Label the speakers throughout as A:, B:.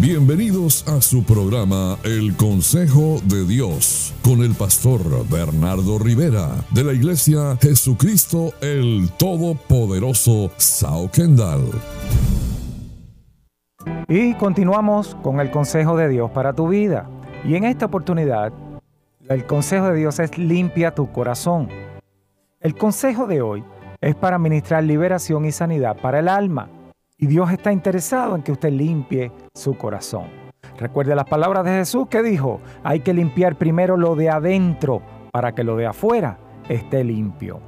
A: Bienvenidos a su programa El Consejo de Dios con el pastor Bernardo Rivera de la Iglesia Jesucristo el Todopoderoso Sao Kendall.
B: Y continuamos con el consejo de Dios para tu vida. Y en esta oportunidad, el consejo de Dios es limpia tu corazón. El consejo de hoy es para ministrar liberación y sanidad para el alma. Y Dios está interesado en que usted limpie su corazón. Recuerde las palabras de Jesús que dijo, hay que limpiar primero lo de adentro para que lo de afuera esté limpio.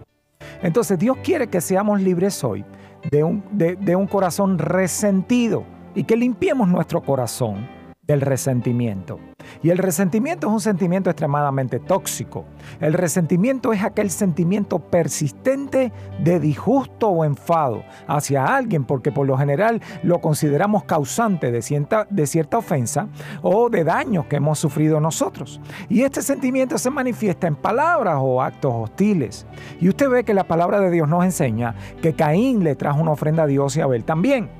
B: Entonces Dios quiere que seamos libres hoy de un, de un corazón resentido y que limpiemos nuestro corazón del resentimiento. Y el resentimiento es un sentimiento extremadamente tóxico. El resentimiento es aquel sentimiento persistente de disgusto o enfado hacia alguien porque por lo general lo consideramos causante de cierta, de cierta ofensa o de daños que hemos sufrido nosotros. Y este sentimiento se manifiesta en palabras o actos hostiles. Y usted ve que la palabra de Dios nos enseña que Caín le trajo una ofrenda a Dios y Abel también.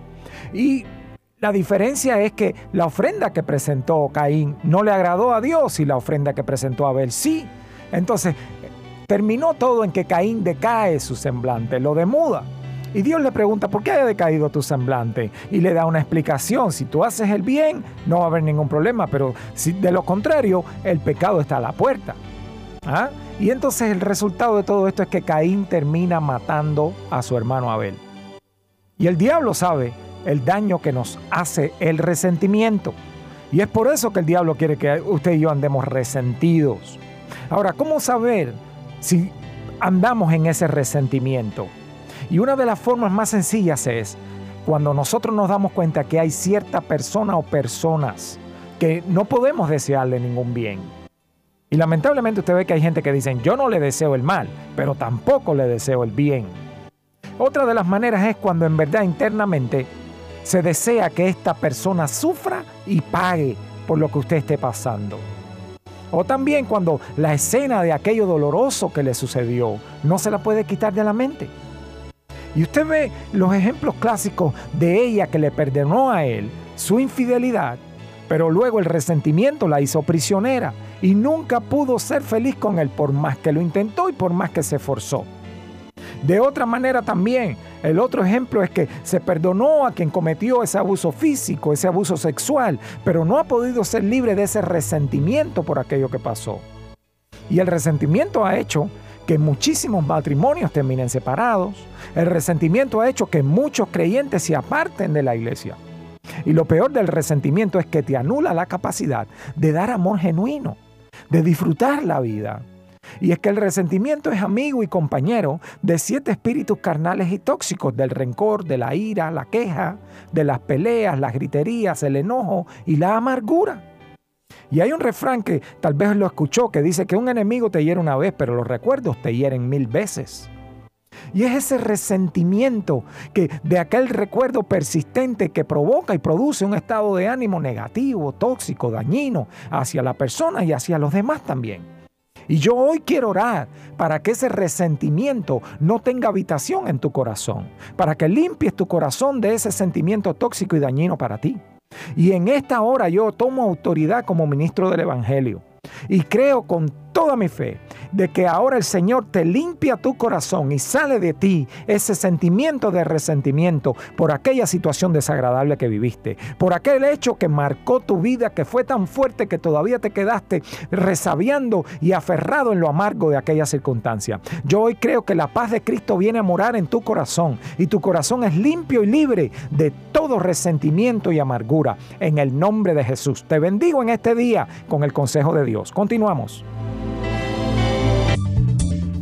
B: Y la diferencia es que la ofrenda que presentó Caín no le agradó a Dios y la ofrenda que presentó Abel sí. Entonces, terminó todo en que Caín decae su semblante, lo demuda. Y Dios le pregunta, ¿por qué ha decaído tu semblante? Y le da una explicación. Si tú haces el bien, no va a haber ningún problema, pero si de lo contrario, el pecado está a la puerta. ¿Ah? Y entonces el resultado de todo esto es que Caín termina matando a su hermano Abel. Y el diablo sabe el daño que nos hace el resentimiento. Y es por eso que el diablo quiere que usted y yo andemos resentidos. Ahora, ¿cómo saber si andamos en ese resentimiento? Y una de las formas más sencillas es cuando nosotros nos damos cuenta que hay cierta persona o personas que no podemos desearle ningún bien. Y lamentablemente usted ve que hay gente que dicen, yo no le deseo el mal, pero tampoco le deseo el bien. Otra de las maneras es cuando en verdad internamente se desea que esta persona sufra y pague por lo que usted esté pasando. O también cuando la escena de aquello doloroso que le sucedió no se la puede quitar de la mente. Y usted ve los ejemplos clásicos de ella que le perdonó a él su infidelidad, pero luego el resentimiento la hizo prisionera y nunca pudo ser feliz con él por más que lo intentó y por más que se esforzó. De otra manera también, el otro ejemplo es que se perdonó a quien cometió ese abuso físico, ese abuso sexual, pero no ha podido ser libre de ese resentimiento por aquello que pasó. Y el resentimiento ha hecho que muchísimos matrimonios terminen separados. El resentimiento ha hecho que muchos creyentes se aparten de la iglesia. Y lo peor del resentimiento es que te anula la capacidad de dar amor genuino, de disfrutar la vida. Y es que el resentimiento es amigo y compañero de siete espíritus carnales y tóxicos, del rencor, de la ira, la queja, de las peleas, las griterías, el enojo y la amargura. Y hay un refrán que tal vez lo escuchó que dice que un enemigo te hiere una vez, pero los recuerdos te hieren mil veces. Y es ese resentimiento que de aquel recuerdo persistente que provoca y produce un estado de ánimo negativo, tóxico, dañino hacia la persona y hacia los demás también. Y yo hoy quiero orar para que ese resentimiento no tenga habitación en tu corazón, para que limpies tu corazón de ese sentimiento tóxico y dañino para ti. Y en esta hora yo tomo autoridad como ministro del Evangelio y creo con toda mi fe de que ahora el Señor te limpia tu corazón y sale de ti ese sentimiento de resentimiento por aquella situación desagradable que viviste, por aquel hecho que marcó tu vida, que fue tan fuerte que todavía te quedaste resabiando y aferrado en lo amargo de aquella circunstancia. Yo hoy creo que la paz de Cristo viene a morar en tu corazón y tu corazón es limpio y libre de todo resentimiento y amargura. En el nombre de Jesús. Te bendigo en este día con el consejo de Dios. Continuamos.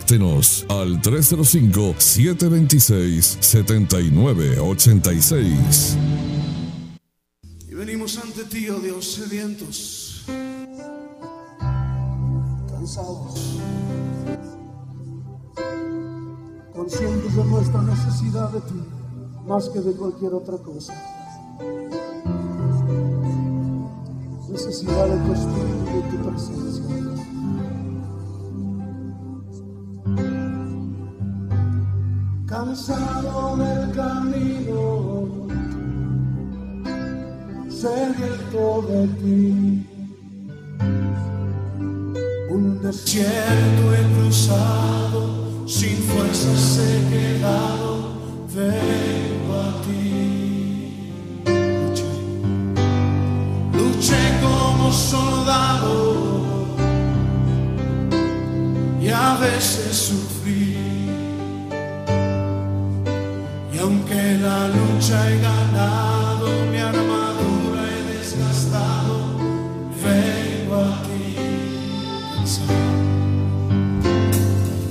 A: Contáctenos al 305-726-7986.
C: Venimos ante ti, oh Dios, sedientos, cansados, conscientes de nuestra necesidad de ti, más que de cualquier otra cosa. Necesidad de tu espíritu y de tu presencia. Cansado del camino sediento de ti. Un desierto he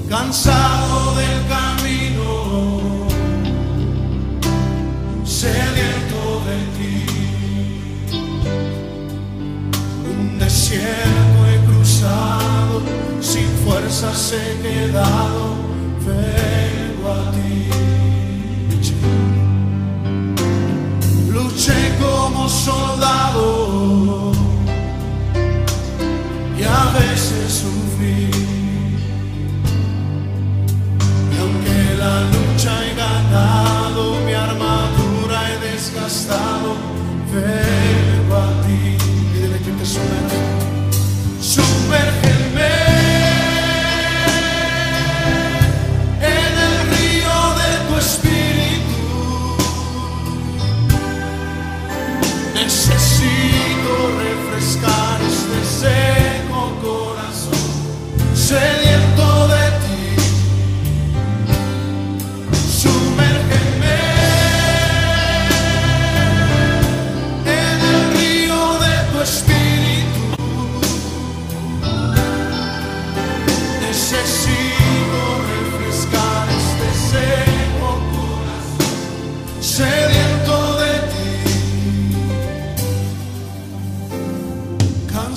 C: cansado, del camino, sediento de ti. Un desierto he cruzado, sin fuerzas he quedado, vengo a ti. Luché como soldado a veces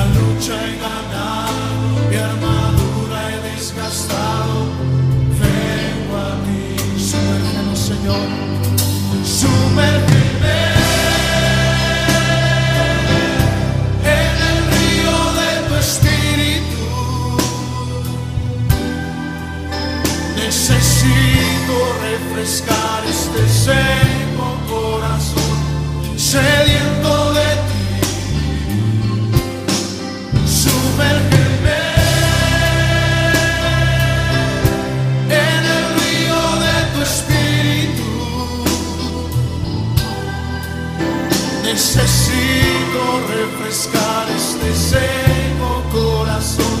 C: La lucha he ganado, mi armadura he desgastado, vengo a ti. Sumérgenos, Señor. Sumérgeme en el río de tu espíritu. Necesito refrescar este seco corazón, sediento refrescar este seco corazón,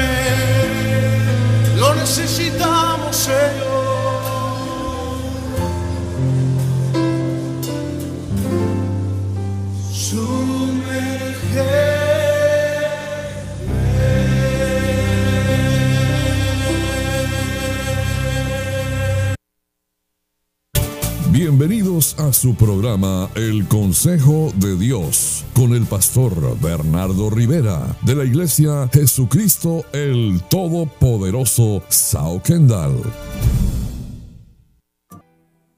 A: A su programa El Consejo de Dios con el pastor Bernardo Rivera de la Iglesia Jesucristo el Todopoderoso Sao Kendall.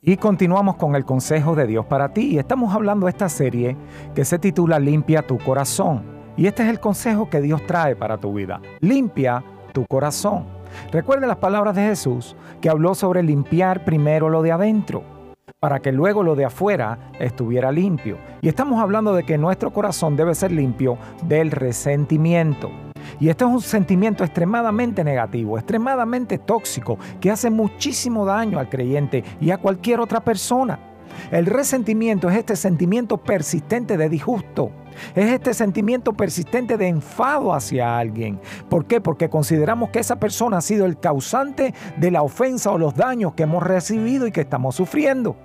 B: Y continuamos con el consejo de Dios para ti. Estamos hablando de esta serie que se titula Limpia tu corazón. Y este es el consejo que Dios trae para tu vida. Limpia tu corazón. Recuerda las palabras de Jesús que habló sobre limpiar primero lo de adentro para que luego lo de afuera estuviera limpio. Y estamos hablando de que nuestro corazón debe ser limpio del resentimiento. Y esto es un sentimiento extremadamente negativo, extremadamente tóxico, que hace muchísimo daño al creyente y a cualquier otra persona. El resentimiento es este sentimiento persistente de disgusto. Es este sentimiento persistente de enfado hacia alguien. ¿Por qué? Porque consideramos que esa persona ha sido el causante de la ofensa o los daños que hemos recibido y que estamos sufriendo.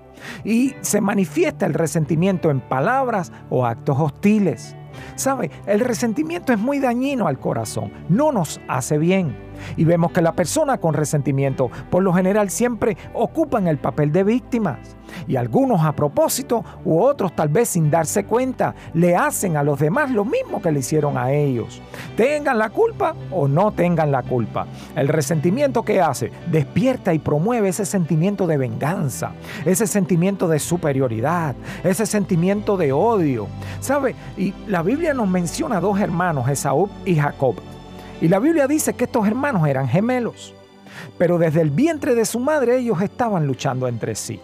B: Y se manifiesta el resentimiento en palabras o actos hostiles. ¿Sabe? El resentimiento es muy dañino al corazón, no nos hace bien. Y vemos que la persona con resentimiento por lo general siempre ocupan el papel de víctimas. Y algunos a propósito u otros tal vez sin darse cuenta le hacen a los demás lo mismo que le hicieron a ellos. Tengan la culpa o no tengan la culpa. El resentimiento que hace despierta y promueve ese sentimiento de venganza, ese sentimiento de superioridad, ese sentimiento de odio. ¿Sabe? Y la Biblia nos menciona dos hermanos, Esaú y Jacob. Y la Biblia dice que estos hermanos eran gemelos. Pero desde el vientre de su madre ellos estaban luchando entre sí.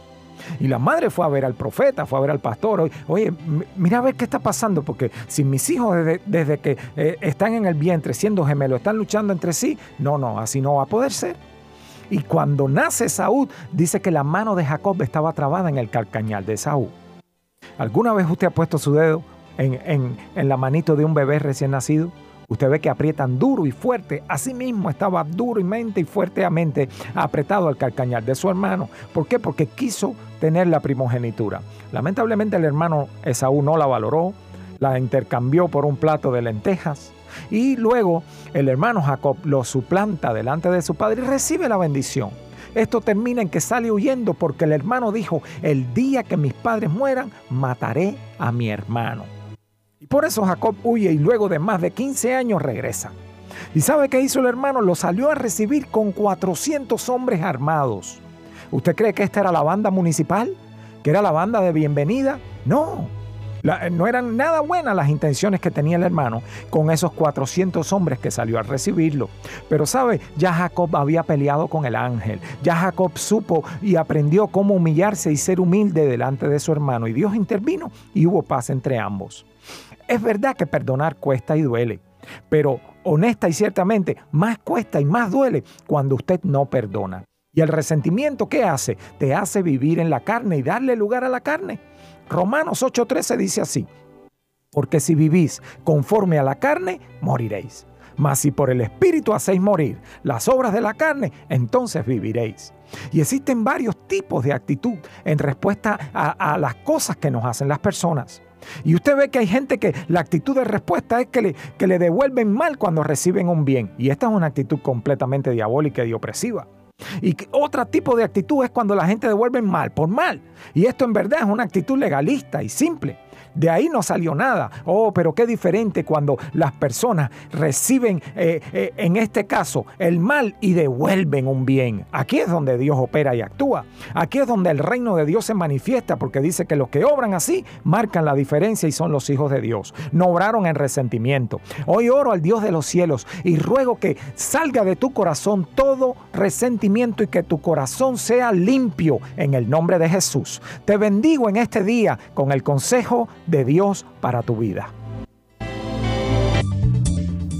B: Y la madre fue a ver al profeta, fue a ver al pastor. Oye, mira a ver qué está pasando, porque si mis hijos desde, que eh, están en el vientre siendo gemelos están luchando entre sí, no, no, así no va a poder ser. Y cuando nace Saúl, dice que la mano de Jacob estaba trabada en el calcañal de Saúl. ¿Alguna vez usted ha puesto su dedo en, en la manito de un bebé recién nacido? Usted ve que aprietan duro y fuerte. Asimismo estaba duro y mente y fuertemente apretado al calcañar de su hermano. ¿Por qué? Porque quiso tener la primogenitura. Lamentablemente el hermano Esaú no la valoró, la intercambió por un plato de lentejas. Y luego el hermano Jacob lo suplanta delante de su padre y recibe la bendición. Esto termina en que sale huyendo porque el hermano dijo, el día que mis padres mueran, mataré a mi hermano. Y por eso Jacob huye y luego de más de 15 años regresa. ¿Y sabe qué hizo el hermano? Lo salió a recibir con 400 hombres armados. ¿Usted cree que esta era la banda municipal? ¿Que era la banda de bienvenida? No. no eran nada buenas las intenciones que tenía el hermano con esos 400 hombres que salió a recibirlo. Pero sabe, ya Jacob había peleado con el ángel. Ya Jacob supo y aprendió cómo humillarse y ser humilde delante de su hermano. Y Dios intervino y hubo paz entre ambos. Es verdad que perdonar cuesta y duele, pero honesta y ciertamente más cuesta y más duele cuando usted no perdona. ¿Y el resentimiento qué hace? Te hace vivir en la carne y darle lugar a la carne. Romanos 8:13 dice así, porque si vivís conforme a la carne, moriréis. Mas si por el Espíritu hacéis morir las obras de la carne, entonces viviréis. Y existen varios tipos de actitud en respuesta a, a las cosas que nos hacen las personas. Y usted ve que hay gente que la actitud de respuesta es que le, que le devuelven mal cuando reciben un bien. Y esta es una actitud completamente diabólica y opresiva. Y otro tipo de actitud es cuando la gente devuelve mal por mal. Y esto en verdad es una actitud legalista y simple. De ahí no salió nada. Oh, pero qué diferente cuando las personas reciben, eh, eh, en este caso, el mal y devuelven un bien. Aquí es donde Dios opera y actúa. Aquí es donde el reino de Dios se manifiesta porque dice que los que obran así marcan la diferencia y son los hijos de Dios. No obraron en resentimiento. Hoy oro al Dios de los cielos y ruego que salga de tu corazón todo resentimiento y que tu corazón sea limpio en el nombre de Jesús. Te bendigo en este día con el consejo de Dios para tu vida.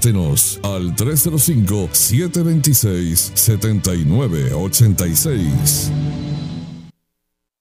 A: Contacto al 305-726-7986.